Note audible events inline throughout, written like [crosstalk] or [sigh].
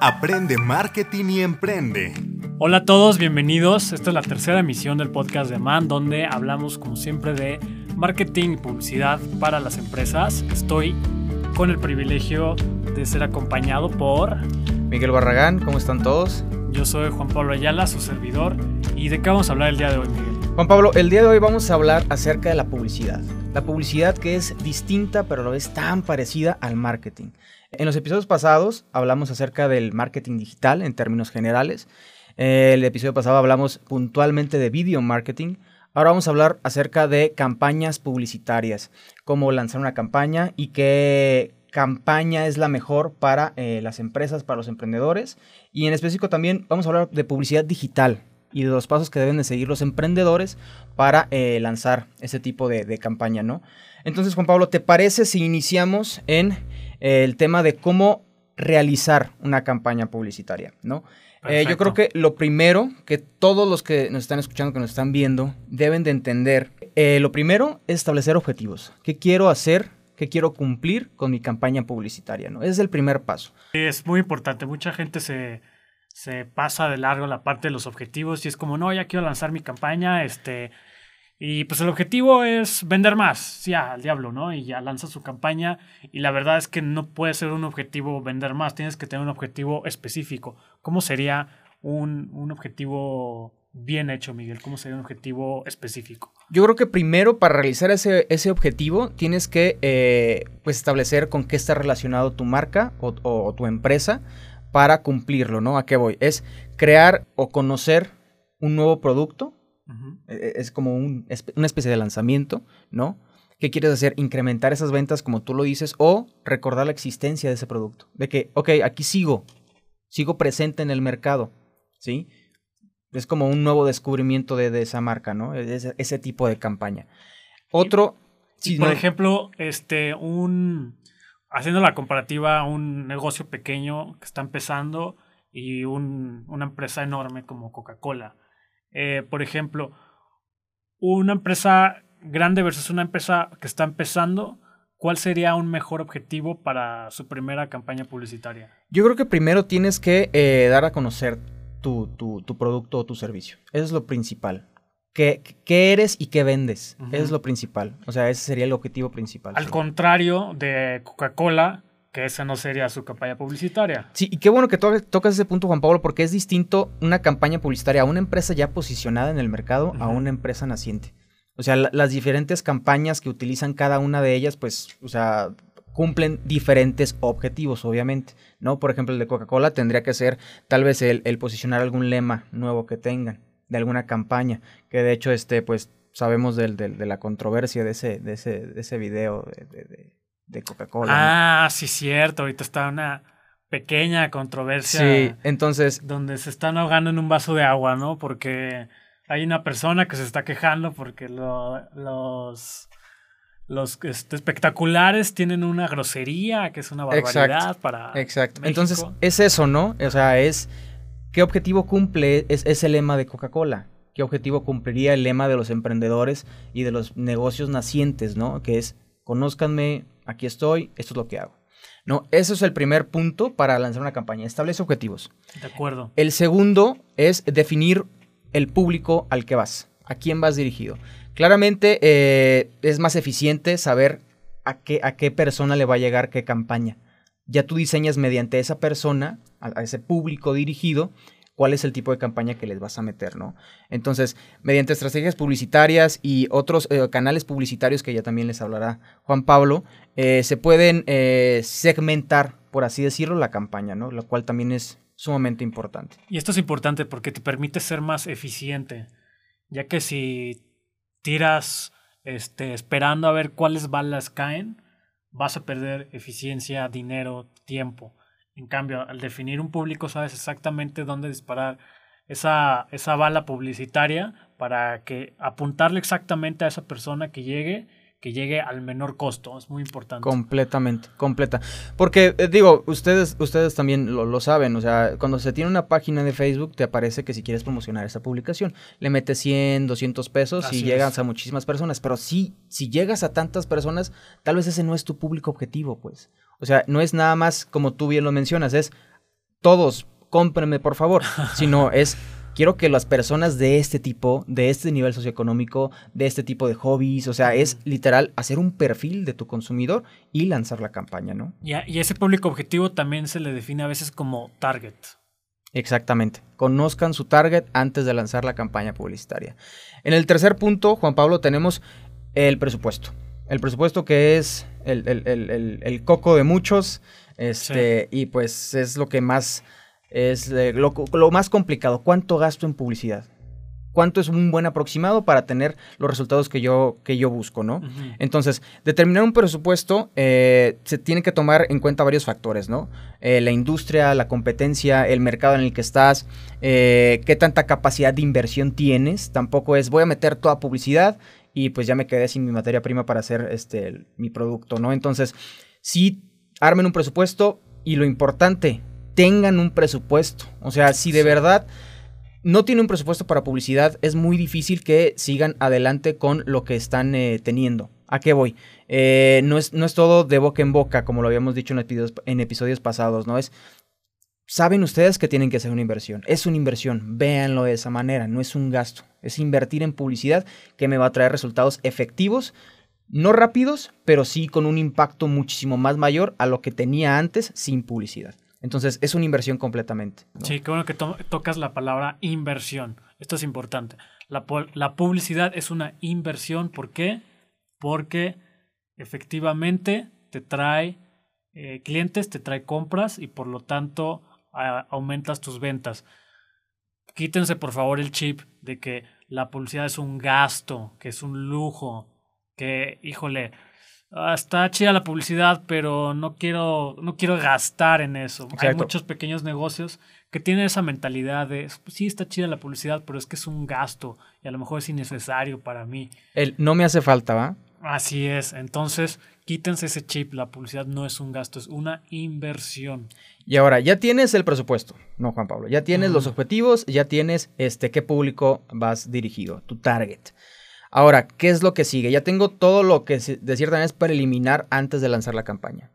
Aprende marketing y emprende. Hola a todos, bienvenidos. Esta es la tercera emisión del podcast de Man, donde hablamos como siempre de marketing y publicidad para las empresas. Estoy con el privilegio de ser acompañado por Miguel Barragán, ¿cómo están todos? Yo soy Juan Pablo Ayala, su servidor. ¿Y de qué vamos a hablar el día de hoy, Miguel? Juan Pablo, el día de hoy vamos a hablar acerca de la publicidad. La publicidad que es distinta pero a la vez tan parecida al marketing. En los episodios pasados hablamos acerca del marketing digital en términos generales. El episodio pasado hablamos puntualmente de video marketing. Ahora vamos a hablar acerca de campañas publicitarias, cómo lanzar una campaña y qué campaña es la mejor para eh, las empresas, para los emprendedores. Y en específico también vamos a hablar de publicidad digital, y de los pasos que deben de seguir los emprendedores para eh, lanzar ese tipo de, campaña, ¿no? Entonces, Juan Pablo, ¿te parece si iniciamos en eh, el tema de cómo realizar una campaña publicitaria, ¿no? Eh, yo creo que lo primero que todos los que nos están escuchando, que nos están viendo, deben de entender, lo primero es establecer objetivos. ¿Qué quiero hacer? ¿Qué quiero cumplir con mi campaña publicitaria? ¿no? Ese es el primer paso. Es muy importante. Mucha gente se, se pasa de largo la parte de los objetivos y es como, no, ya quiero lanzar mi campaña, este, y pues el objetivo es vender más, ya, al diablo, ¿no? Y ya lanza su campaña y la verdad es que no puede ser un objetivo vender más, tienes que tener un objetivo específico. ¿Cómo sería un, un objetivo bien hecho, Miguel? ¿Cómo sería un objetivo específico? Yo creo que primero para realizar ese, ese objetivo tienes que eh, pues establecer con qué está relacionado tu marca o, o tu empresa para cumplirlo, ¿no? ¿A qué voy? Es crear o conocer un nuevo producto. E, e, es como una especie de lanzamiento, ¿no? ¿Qué quieres hacer? Incrementar esas ventas como tú lo dices o recordar la existencia de ese producto. De que, ok, aquí sigo, sigo presente en el mercado, ¿sí? Es como un nuevo descubrimiento de, esa marca, ¿no? Ese, ese, tipo de campaña. Otro... por ejemplo, este, un, haciendo la comparativa a un negocio pequeño que está empezando y una empresa enorme como Coca-Cola. Eh, por ejemplo, una empresa grande versus una empresa que está empezando, ¿cuál sería un mejor objetivo para su primera campaña publicitaria? Yo creo que primero tienes que eh, dar a conocer tu, tu, tu, producto o tu servicio. Eso es lo principal qué, eres y qué vendes. es lo principal. O sea, ese sería el objetivo principal. Al contrario de Coca-Cola, que esa no sería su campaña publicitaria. Sí, y qué bueno que tocas ese punto, Juan Pablo, porque es distinto una campaña publicitaria a una empresa ya posicionada en el mercado a una empresa naciente. O sea, las diferentes campañas que utilizan cada una de ellas, pues, o sea, cumplen diferentes objetivos, obviamente, ¿no? Por ejemplo, el de Coca-Cola tendría que ser tal vez el posicionar algún lema nuevo que tengan de alguna campaña, que de hecho, este, pues, sabemos del, de la controversia de ese, de ese, de ese video de, de, Coca-Cola. Ah, sí, cierto, ahorita está una pequeña controversia. Sí, entonces... Donde se están ahogando en un vaso de agua, ¿no? Porque hay una persona que se está quejando porque los los este, espectaculares tienen una grosería que es una barbaridad para exacto entonces es eso no o sea es ¿Qué objetivo cumple ese lema de Coca-Cola? ¿Qué objetivo cumpliría el lema de los emprendedores y de los negocios nacientes, ¿no? Que es, conózcanme, aquí estoy, esto es lo que hago. ¿No? Ese es el primer punto para lanzar una campaña. Establece objetivos. De acuerdo. El segundo es definir el público al que vas, a quién vas dirigido. Claramente eh, es más eficiente saber a qué, a qué persona le va a llegar qué campaña ya tú diseñas mediante esa persona, a, ese público dirigido, cuál es el tipo de campaña que les vas a meter, ¿no? Entonces, mediante estrategias publicitarias y otros eh, canales publicitarios que ya también les hablará Juan Pablo, eh, se pueden eh, segmentar, por así decirlo, la campaña, ¿no? Lo cual también es sumamente importante. Y esto es importante porque te permite ser más eficiente, ya que si tiras este, esperando a ver cuáles balas caen, vas a perder eficiencia, dinero, tiempo. En cambio, al definir un público, sabes exactamente dónde disparar esa, esa bala publicitaria para que apuntarle exactamente a esa persona que llegue que llegue al menor costo. Es muy importante. Completamente, completa. Porque, eh, digo, ustedes, ustedes también lo, saben. O sea, cuando se tiene una página de Facebook, te aparece que si quieres promocionar esa publicación, le metes 100, 200 pesos y llegas a muchísimas personas. Pero sí, si llegas a tantas personas, tal vez ese no es tu público objetivo, pues. O sea, no es nada más como tú bien lo mencionas, es todos, cómprenme por favor, [laughs] sino es quiero que las personas de este tipo, de este nivel socioeconómico, de este tipo de hobbies, o sea, es literal hacer un perfil de tu consumidor y lanzar la campaña, ¿no? Y, a- y ese público objetivo también se le define a veces como target. Exactamente. Conozcan su target antes de lanzar la campaña publicitaria. En el tercer punto, Juan Pablo, tenemos el presupuesto. El presupuesto que es el, el- el- el- el coco de muchos. Este, Y pues es lo que más es eh, lo, lo más complicado. ¿Cuánto gasto en publicidad? ¿Cuánto es un buen aproximado para tener los resultados que yo, que yo busco, no? Entonces, determinar un presupuesto eh, se tiene que tomar en cuenta varios factores, ¿no? Eh, la industria, la competencia, el mercado en el que estás, eh, qué tanta capacidad de inversión tienes. Tampoco es voy a meter toda publicidad y pues ya me quedé sin mi materia prima para hacer este, el- mi producto, ¿no? Entonces, sí, armen un presupuesto y lo importante, tengan un presupuesto. O sea, si de verdad no tiene un presupuesto para publicidad, es muy difícil que sigan adelante con lo que están eh, teniendo. ¿A qué voy? Eh, no, es, no es todo de boca en boca, como lo habíamos dicho en episodios, en episodios pasados, ¿no? Es, saben ustedes que tienen que hacer una inversión. Es una inversión, véanlo de esa manera, no es un gasto. Es invertir en publicidad que me va a traer resultados efectivos, no rápidos, pero sí con un impacto muchísimo más mayor a lo que tenía antes sin publicidad. Entonces, es una inversión completamente. Sí, qué bueno que to- tocas la palabra inversión. Esto es importante. La, la publicidad es una inversión. ¿Por qué? Porque efectivamente te trae eh, clientes, te trae compras y por lo tanto aumentas tus ventas. Quítense por favor el chip de que la publicidad es un gasto, que es un lujo, que, híjole, ah, está chida la publicidad, pero no quiero, no quiero gastar en eso. Hay muchos pequeños negocios que tienen esa mentalidad de, pues sí, está chida la publicidad, pero es que es un gasto y a lo mejor es innecesario para mí. El no me hace falta, ¿va? Así es, entonces quítense ese chip, la publicidad no es un gasto, es una inversión. Y ahora, ya tienes el presupuesto, no Juan Pablo, ya tienes los objetivos, ya tienes este qué público vas dirigido, tu target. Ahora, ¿qué es lo que sigue? Ya tengo todo lo que de cierta manera es para eliminar antes de lanzar la campaña.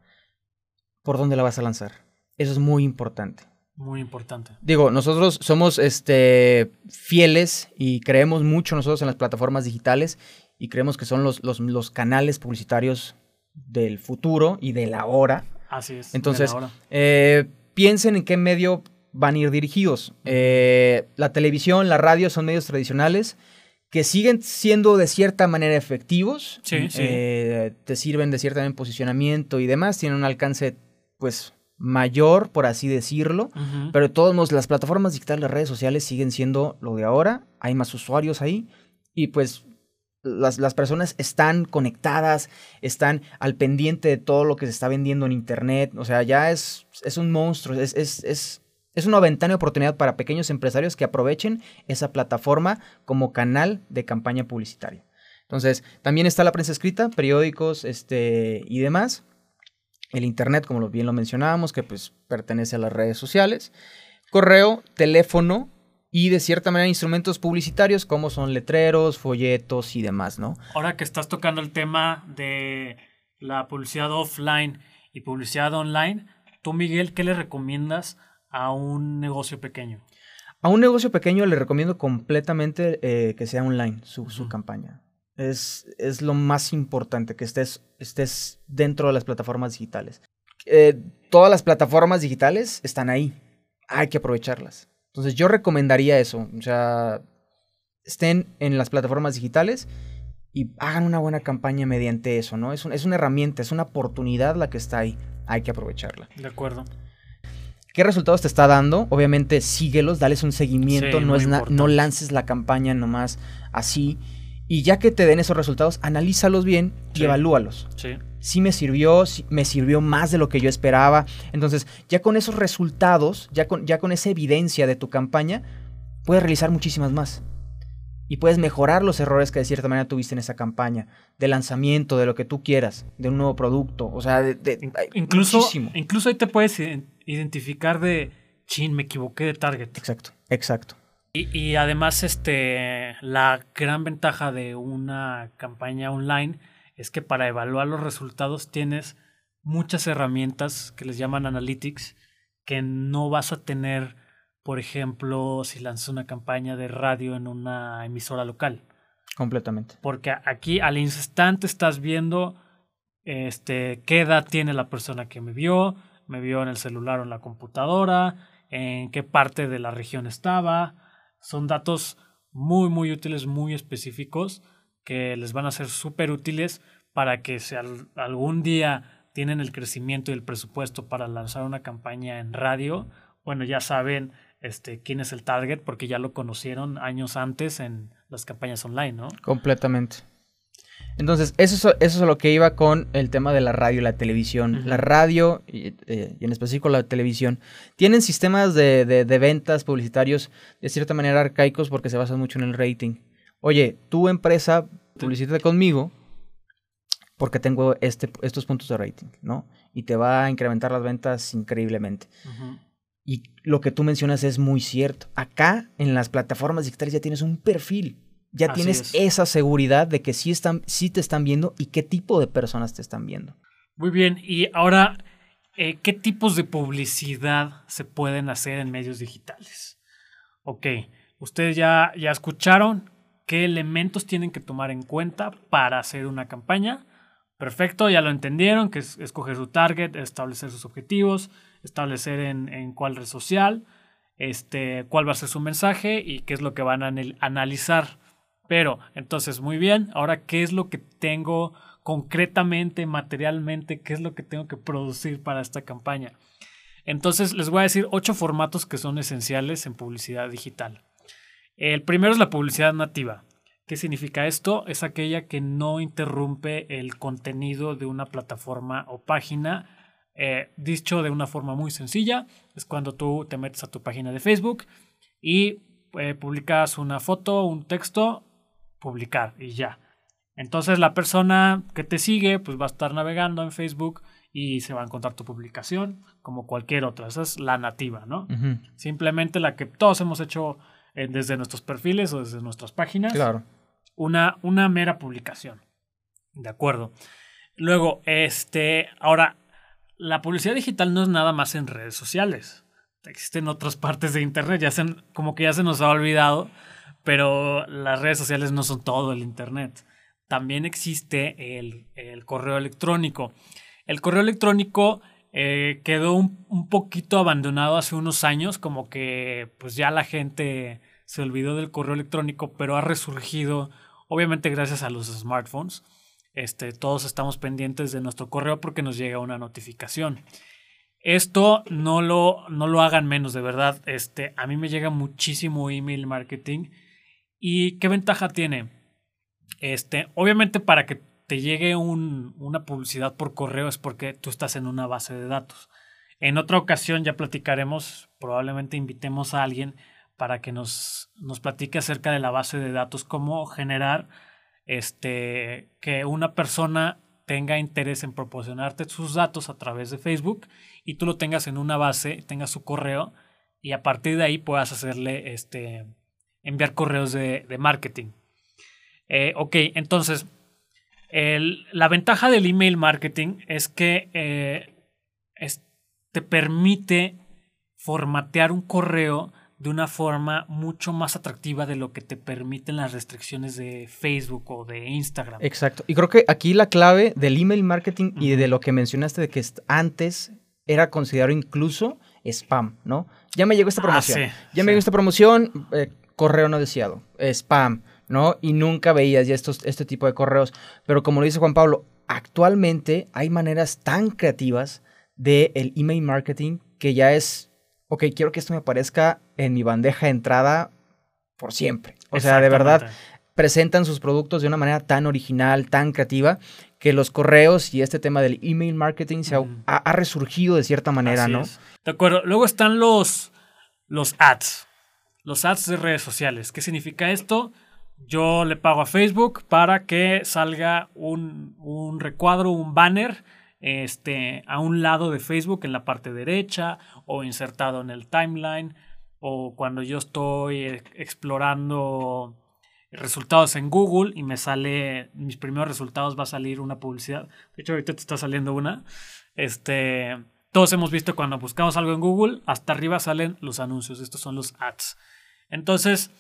¿Por dónde la vas a lanzar? Eso es muy importante. Muy importante. Digo, nosotros somos este, fieles y creemos mucho nosotros en las plataformas digitales y creemos que son los, los, los canales publicitarios del futuro y del ahora. Así es. de Entonces, la hora. Eh, piensen en qué medio van a ir dirigidos. Eh, la televisión, la radio son medios tradicionales que siguen siendo de cierta manera efectivos. Sí, sí. Eh, te sirven de en posicionamiento y demás. Tienen un alcance, pues, mayor, por así decirlo. Pero de todos modos, las plataformas digitales, las redes sociales siguen siendo lo de ahora. Hay más usuarios ahí. Y pues las, las personas están conectadas, están al pendiente de todo lo que se está vendiendo en Internet. O sea, ya es, es un monstruo. Es, es, es, es una ventana de oportunidad para pequeños empresarios que aprovechen esa plataforma como canal de campaña publicitaria. Entonces, también está la prensa escrita, periódicos este, y demás. El Internet, como bien lo mencionábamos, que pues pertenece a las redes sociales. Correo, teléfono y de cierta manera instrumentos publicitarios como son letreros, folletos y demás, ¿no? Ahora que estás tocando el tema de la publicidad offline y publicidad online, tú Miguel, ¿qué le recomiendas a un negocio pequeño? A un negocio pequeño le recomiendo completamente eh, que sea online su, su campaña. Es, es lo más importante, que estés, estés dentro de las plataformas digitales. Eh, todas las plataformas digitales están ahí. Hay que aprovecharlas. Entonces yo recomendaría eso. O sea, estén en las plataformas digitales y hagan una buena campaña mediante eso, ¿no? Es, un- es una herramienta, es una oportunidad la que está ahí. Hay que aprovecharla. De acuerdo. ¿Qué resultados te está dando? Obviamente síguelos, dales un seguimiento, Sí, no, es no lances la campaña nomás así. Y ya que te den esos resultados, analízalos bien y Sí. evalúalos. Sí. Si me sirvió, si me sirvió más de lo que yo esperaba. Entonces, ya con esos resultados, ya con, ya con esa evidencia de tu campaña, puedes realizar muchísimas más. Y puedes mejorar los errores que de cierta manera tuviste en esa campaña, de lanzamiento, de lo que tú quieras, de un nuevo producto. O sea, de, Incluso, muchísimo. incluso ahí te puedes identificar de, chin, me equivoqué de target. Exacto, exacto. Y, y además, este, la gran ventaja de una campaña online es que para evaluar los resultados tienes muchas herramientas que les llaman analytics que no vas a tener, por ejemplo, si lanzas una campaña de radio en una emisora local. Completamente. Porque aquí al instante estás viendo este, qué edad tiene la persona que me vio, me vio en el celular o en la computadora, en qué parte de la región estaba. Son datos muy, muy útiles, muy específicos, que les van a ser súper útiles para que si algún día tienen el crecimiento y el presupuesto para lanzar una campaña en radio, bueno, ya saben este, quién es el target porque ya lo conocieron años antes en las campañas online, ¿no? Completamente. Entonces, eso es, eso es lo que iba con el tema de la radio y la televisión. La radio, y, eh, y, en específico la televisión, tienen sistemas de, de, de, ventas publicitarios de cierta manera arcaicos porque se basan mucho en el rating. Oye, tu empresa, publicítate conmigo porque tengo este, estos puntos de rating, ¿no? Y te va a incrementar las ventas increíblemente. Y lo que tú mencionas es muy cierto. Acá, en las plataformas digitales, ya tienes un perfil ya tienes esa seguridad de que sí, están, sí te están viendo y qué tipo de personas te están viendo. Muy bien, y ahora, eh, ¿qué tipos de publicidad se pueden hacer en medios digitales? Ok, ustedes ya, ya escucharon qué elementos tienen que tomar en cuenta para hacer una campaña. Perfecto, ya lo entendieron, que es escoger su target, establecer sus objetivos, establecer en, en cuál red social, este, cuál va a ser su mensaje y qué es lo que van a analizar pero, entonces, muy bien, ahora, ¿qué es lo que tengo concretamente, materialmente, qué es lo que tengo que producir para esta campaña? Entonces, les voy a decir ocho formatos que son esenciales en publicidad digital. El primero es la publicidad nativa. ¿Qué significa esto? Es aquella que no interrumpe el contenido de una plataforma o página. Eh, dicho de una forma muy sencilla, es cuando tú te metes a tu página de Facebook y eh, publicas una foto, un texto publicar y ya. Entonces la persona que te sigue pues va a estar navegando en Facebook y se va a encontrar tu publicación como cualquier otra. Esa es la nativa, ¿no? Simplemente la que todos hemos hecho eh, desde nuestros perfiles o desde nuestras páginas. Claro. Una, una mera publicación. De acuerdo. Luego, este, ahora, la publicidad digital no es nada más en redes sociales. Existen otras [laughs] partes de Internet, ya se, como que ya se nos ha olvidado pero las redes sociales no son todo el Internet. También existe el, correo electrónico. El correo electrónico eh, quedó un, poquito abandonado hace unos años, como que pues ya la gente se olvidó del correo electrónico, pero ha resurgido, obviamente gracias a los smartphones. Este, todos estamos pendientes de nuestro correo porque nos llega una notificación. Esto no lo, no lo hagan menos, de verdad. Este, a mí me llega muchísimo email marketing ¿Y qué ventaja tiene? Este, obviamente para que te llegue una publicidad por correo es porque tú estás en una base de datos. En otra ocasión ya platicaremos, probablemente invitemos a alguien para que nos, nos platique acerca de la base de datos, cómo generar este, que una persona tenga interés en proporcionarte sus datos a través de Facebook y tú lo tengas en una base, tengas su correo y a partir de ahí puedas hacerle este, enviar correos de, marketing. Eh, ok, entonces, la ventaja del email marketing es que eh, te permite formatear un correo de una forma mucho más atractiva de lo que te permiten las restricciones de Facebook o de Instagram. Exacto. Y creo que aquí la clave del email marketing y de lo que mencionaste de que antes era considerado incluso spam, ¿no? Ya me llegó esta ah, promoción. ya me llegó esta promoción, eh, correo no deseado, spam, ¿no? Y nunca veías ya estos, este tipo de correos. Pero como lo dice Juan Pablo, actualmente hay maneras tan creativas del el email marketing que ya es, ok, quiero que esto me aparezca en mi bandeja de entrada por siempre. O sea, de verdad, presentan sus productos de una manera tan original, tan creativa, que los correos y este tema del email marketing se ha, resurgido de cierta manera, ¿no? De acuerdo. Luego están los, los ads los ads de redes sociales. ¿Qué significa esto? Yo le pago a Facebook para que salga un, un recuadro, un banner este, a un lado de Facebook en la parte derecha o insertado en el timeline o cuando yo estoy explorando resultados en Google y me sale, mis primeros resultados va a salir una publicidad. De hecho, ahorita te está saliendo una. Este, todos hemos visto cuando buscamos algo en Google, hasta arriba salen los anuncios. Estos son los ads. Entonces,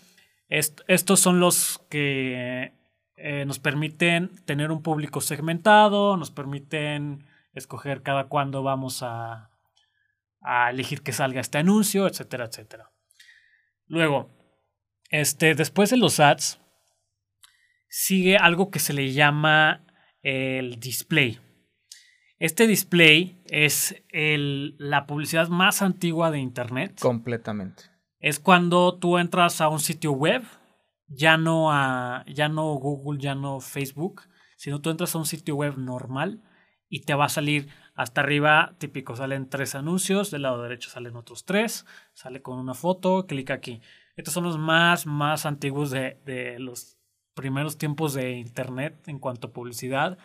estos son los que eh, nos permiten tener un público segmentado, nos permiten escoger cada cuándo vamos a, elegir que salga este anuncio, etcétera, etcétera. Luego, este, después de los ads, sigue algo que se le llama el display. Este display es la publicidad más antigua de Internet. Completamente. Es cuando tú entras a un sitio web, ya no a ya no Google, ya no Facebook, sino tú entras a un sitio web normal y te va a salir hasta arriba, típico, salen tres anuncios, del lado derecho salen otros tres, sale con una foto, clica aquí. Estos son los más, más antiguos de, de los primeros tiempos de Internet en cuanto a publicidad.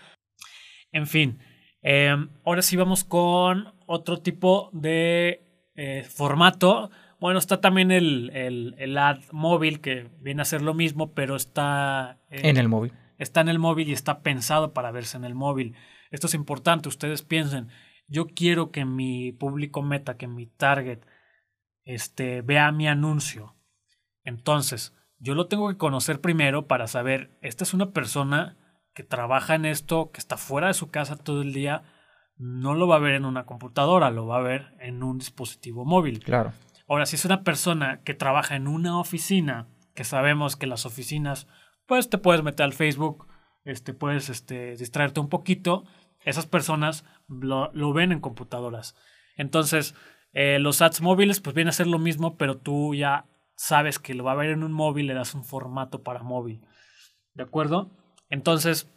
En fin, Em, ahora sí vamos con otro tipo de eh, formato. Bueno, está también el, el, ad móvil que viene a ser lo mismo, pero está... en el móvil. Está en el móvil y está pensado para verse en el móvil. Esto es importante, ustedes piensen, yo quiero que mi público meta, que mi target, este, vea mi anuncio. Entonces, yo lo tengo que conocer primero para saber, esta es una persona que trabaja en esto, que está fuera de su casa todo el día, no lo va a ver en una computadora, lo va a ver en un dispositivo móvil. Claro. Ahora, si es una persona que trabaja en una oficina, que sabemos que las oficinas, pues te puedes meter al Facebook, este, puedes este, distraerte un poquito, esas personas lo, ven en computadoras. Entonces, eh, los ads móviles, pues viene a ser lo mismo, pero tú ya sabes que lo va a ver en un móvil, le das un formato para móvil. ¿De acuerdo? Entonces,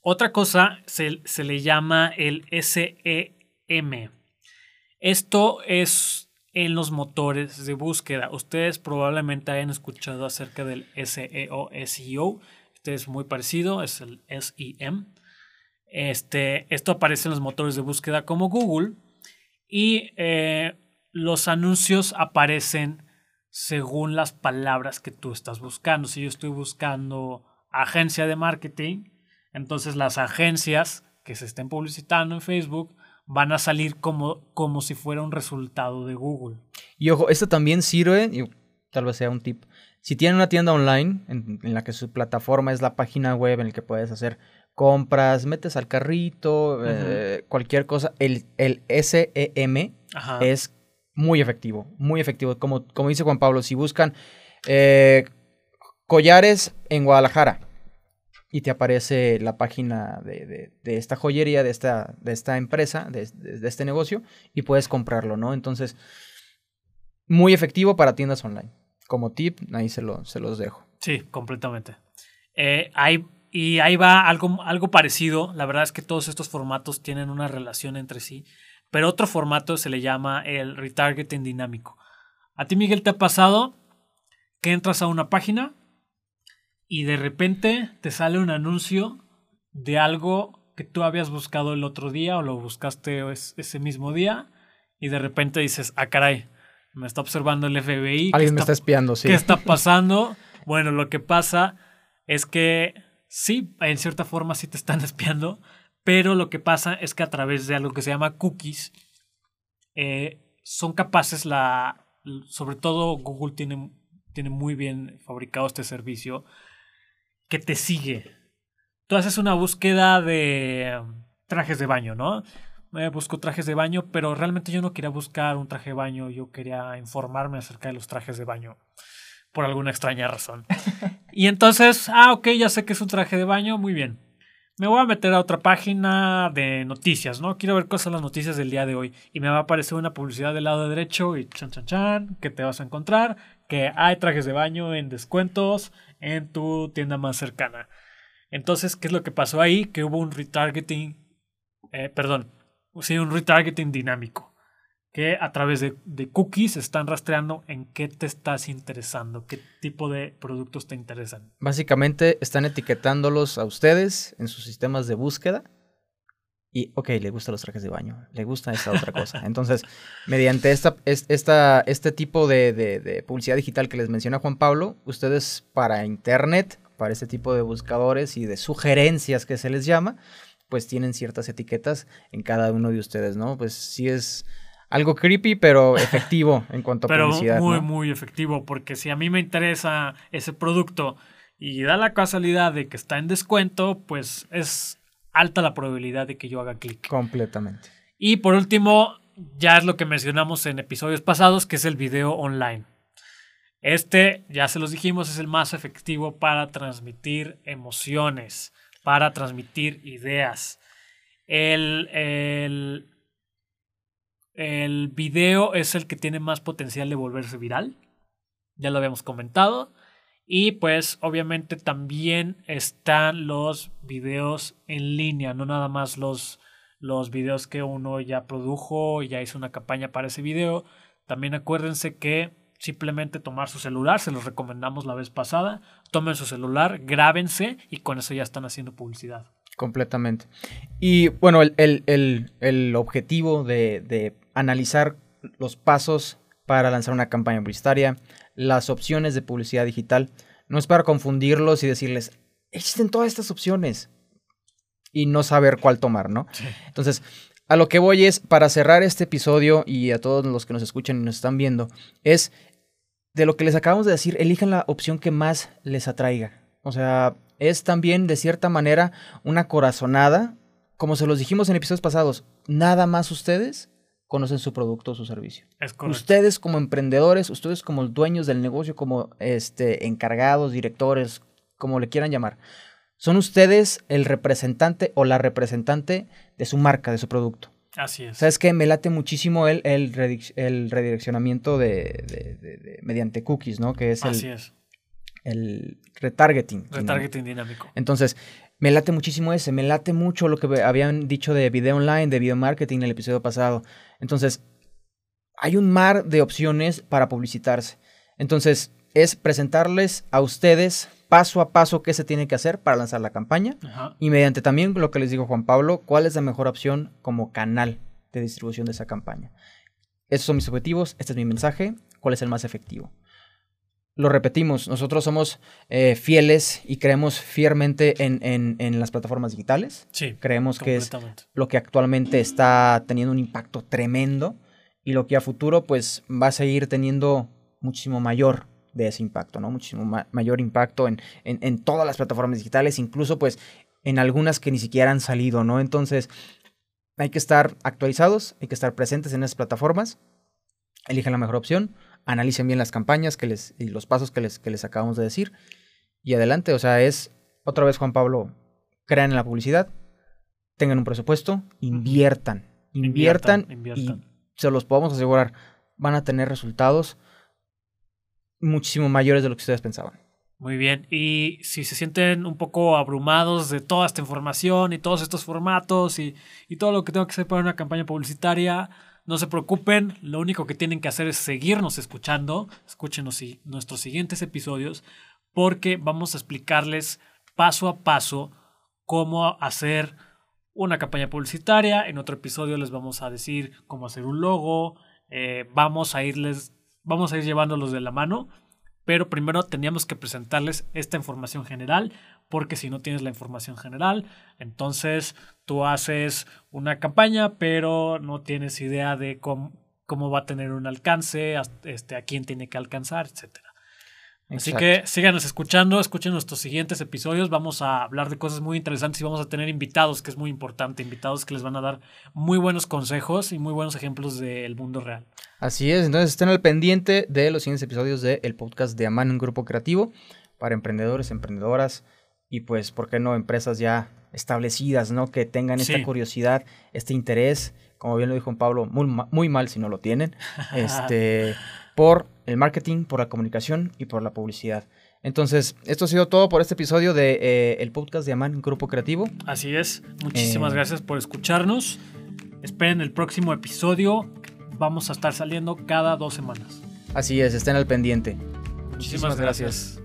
otra cosa se, le llama el SEM. Esto es en los motores de búsqueda. Ustedes probablemente hayan escuchado acerca del SEO, SEO. Este es muy parecido, es el SEM. Este, esto aparece en los motores de búsqueda como Google y eh, los anuncios aparecen según las palabras que tú estás buscando. Si yo estoy buscando agencia de marketing, entonces las agencias que se estén publicitando en Facebook van a salir como, como si fuera un resultado de Google. Y ojo, esto también sirve, y tal vez sea un tip, si tienen una tienda online en, la que su plataforma es la página web en la que puedes hacer compras, metes al carrito, eh, cualquier cosa, el, el SEM es muy efectivo, muy efectivo. Como, como dice Juan Pablo, si buscan eh, collares en Guadalajara y te aparece la página de, esta joyería, de esta, de esta empresa, de, este negocio, y puedes comprarlo, ¿no? Entonces, muy efectivo para tiendas online. Como tip, ahí se, lo, se los dejo. Sí, completamente. Eh, y ahí va algo, algo parecido. La verdad es que todos estos formatos tienen una relación entre sí. Pero otro formato se le llama el retargeting dinámico. ¿A ti, Miguel, te ha pasado que entras a una página y de repente te sale un anuncio de algo que tú habías buscado el otro día o lo buscaste ese mismo día y de repente dices, ah, caray, me está observando el FBI. Alguien me está espiando, sí. ¿Qué está pasando? bueno, lo que pasa es que sí, en cierta forma sí te están [laughs] espiando, pero lo que pasa es que a través de algo que se llama cookies, eh, son capaces la, sobre todo Google tiene, tiene muy bien fabricado este servicio, que te sigue. Tú haces una búsqueda de trajes de baño, ¿no? Me busco trajes de baño, pero realmente yo no quería buscar un traje de baño, yo quería informarme acerca de los trajes de baño, por alguna extraña razón. [laughs] y entonces, ah, ok, ya sé que es un traje de baño, muy bien. Me voy a meter a otra página de noticias, ¿no? Quiero ver son las noticias del día de hoy. Y me va a aparecer una publicidad del lado derecho y chan, chan, chan, que te vas a encontrar, que hay trajes de baño en descuentos en tu tienda más cercana. Entonces, ¿qué es lo que pasó ahí? Que hubo un retargeting, eh, perdón, sí, un retargeting dinámico. Que a través de, de, cookies están rastreando en qué te estás interesando, qué tipo de productos te interesan. Básicamente están etiquetándolos a ustedes en sus sistemas de búsqueda y, ok, le gustan los trajes de baño, le gusta esta otra cosa. [laughs] Entonces, mediante esta, esta, este tipo de, de, publicidad digital que les menciona Juan Pablo, ustedes para Internet, para este tipo de buscadores y de sugerencias que se les llama, pues tienen ciertas etiquetas en cada uno de ustedes, ¿no? Pues sí es algo creepy, pero [laughs] efectivo en cuanto a Pero publicidad. muy, ¿no? muy efectivo, porque si a mí me interesa ese producto y da la casualidad de que está en descuento, pues es alta la probabilidad de que yo haga clic. Completamente. Y por último, ya es lo que mencionamos en episodios pasados, que es el video online. Este, ya se los dijimos, es el más efectivo para transmitir emociones, para transmitir ideas. El, el, el video es el que tiene más potencial de volverse viral. Ya lo habíamos comentado. Y pues obviamente también están los videos en línea, no nada más los, los videos que uno ya produjo ya hizo una campaña para ese video. También acuérdense que simplemente tomar su celular, se los recomendamos la vez pasada, tomen su celular, grábense y con eso ya están haciendo publicidad. Completamente. Y bueno, el, el, el, el objetivo de, de, analizar los pasos para lanzar una campaña publicitaria, las opciones de publicidad digital, no es para confundirlos y decirles, existen todas estas opciones y no saber cuál tomar, ¿no? Sí. Entonces, a lo que voy es, para cerrar este episodio y a todos los que nos escuchan y nos están viendo, es de lo que les acabamos de decir, elijan la opción que más les atraiga. O sea, es también de cierta manera una corazonada, como se los dijimos en episodios pasados, nada más ustedes conocen su producto o su servicio. Es ustedes como emprendedores, ustedes como dueños del negocio, como este, encargados, directores, como le quieran llamar, son ustedes el representante o la representante de su marca, de su producto. Así es. ¿Sabes qué? Me late muchísimo el, el, el redireccionamiento de, de, de, de, mediante cookies, ¿no? Que es el, Así es. el retargeting. Retargeting dinámico. Entonces, me late muchísimo ese, me late mucho lo que habían dicho de video online, de video marketing en el episodio pasado. Entonces, hay un mar de opciones para publicitarse. Entonces, es presentarles a ustedes paso a paso qué se tiene que hacer para lanzar la campaña Ajá. y mediante también lo que les dijo Juan Pablo, cuál es la mejor opción como canal de distribución de esa campaña. Esos son mis objetivos, este es mi mensaje, cuál es el más efectivo. Lo repetimos, nosotros somos eh, fieles y creemos fielmente en, en, en, las plataformas digitales. Sí, creemos que es lo que actualmente está teniendo un impacto tremendo y lo que a futuro pues va a seguir teniendo muchísimo mayor de ese impacto, ¿no? Muchísimo ma mayor impacto en, en, en, todas las plataformas digitales, incluso pues en algunas que ni siquiera han salido, ¿no? Entonces hay que estar actualizados, hay que estar presentes en esas plataformas, elijan la mejor opción, analicen bien las campañas que les, y los pasos que les, que les acabamos de decir y adelante, o sea, es otra vez Juan Pablo, crean en la publicidad, tengan un presupuesto, inviertan, inviertan, inviertan, inviertan. y se los podemos asegurar, van a tener resultados muchísimo mayores de lo que ustedes pensaban. Muy bien, y si se sienten un poco abrumados de toda esta información y todos estos formatos y, y todo lo que tengo que hacer para una campaña publicitaria, no se preocupen, lo único que tienen que hacer es seguirnos escuchando, escúchenos y nuestros siguientes episodios, porque vamos a explicarles paso a paso cómo hacer una campaña publicitaria. En otro episodio les vamos a decir cómo hacer un logo, eh, vamos a irles, vamos a ir llevándolos de la mano. Pero primero teníamos que presentarles esta información general, porque si no tienes la información general, entonces tú haces una campaña, pero no tienes idea de cómo, cómo va a tener un alcance, este, a quién tiene que alcanzar, etc. Así que síganos escuchando, escuchen nuestros siguientes episodios, vamos a hablar de cosas muy interesantes y vamos a tener invitados, que es muy importante, invitados que les van a dar muy buenos consejos y muy buenos ejemplos del mundo real. Así es, entonces estén al pendiente de los siguientes episodios del podcast de Aman, un grupo creativo para emprendedores, emprendedoras y pues, ¿por qué no? Empresas ya establecidas, ¿no? Que tengan esta sí. curiosidad, este interés, como bien lo dijo Pablo, muy, muy mal si no lo tienen, [laughs] este, por el marketing, por la comunicación y por la publicidad. Entonces, esto ha sido todo por este episodio de eh, el podcast de Aman, un grupo creativo. Así es, muchísimas eh... gracias por escucharnos. Esperen el próximo episodio vamos a estar saliendo cada dos semanas. Así es, estén al pendiente. Muchísimas, Muchísimas gracias. gracias.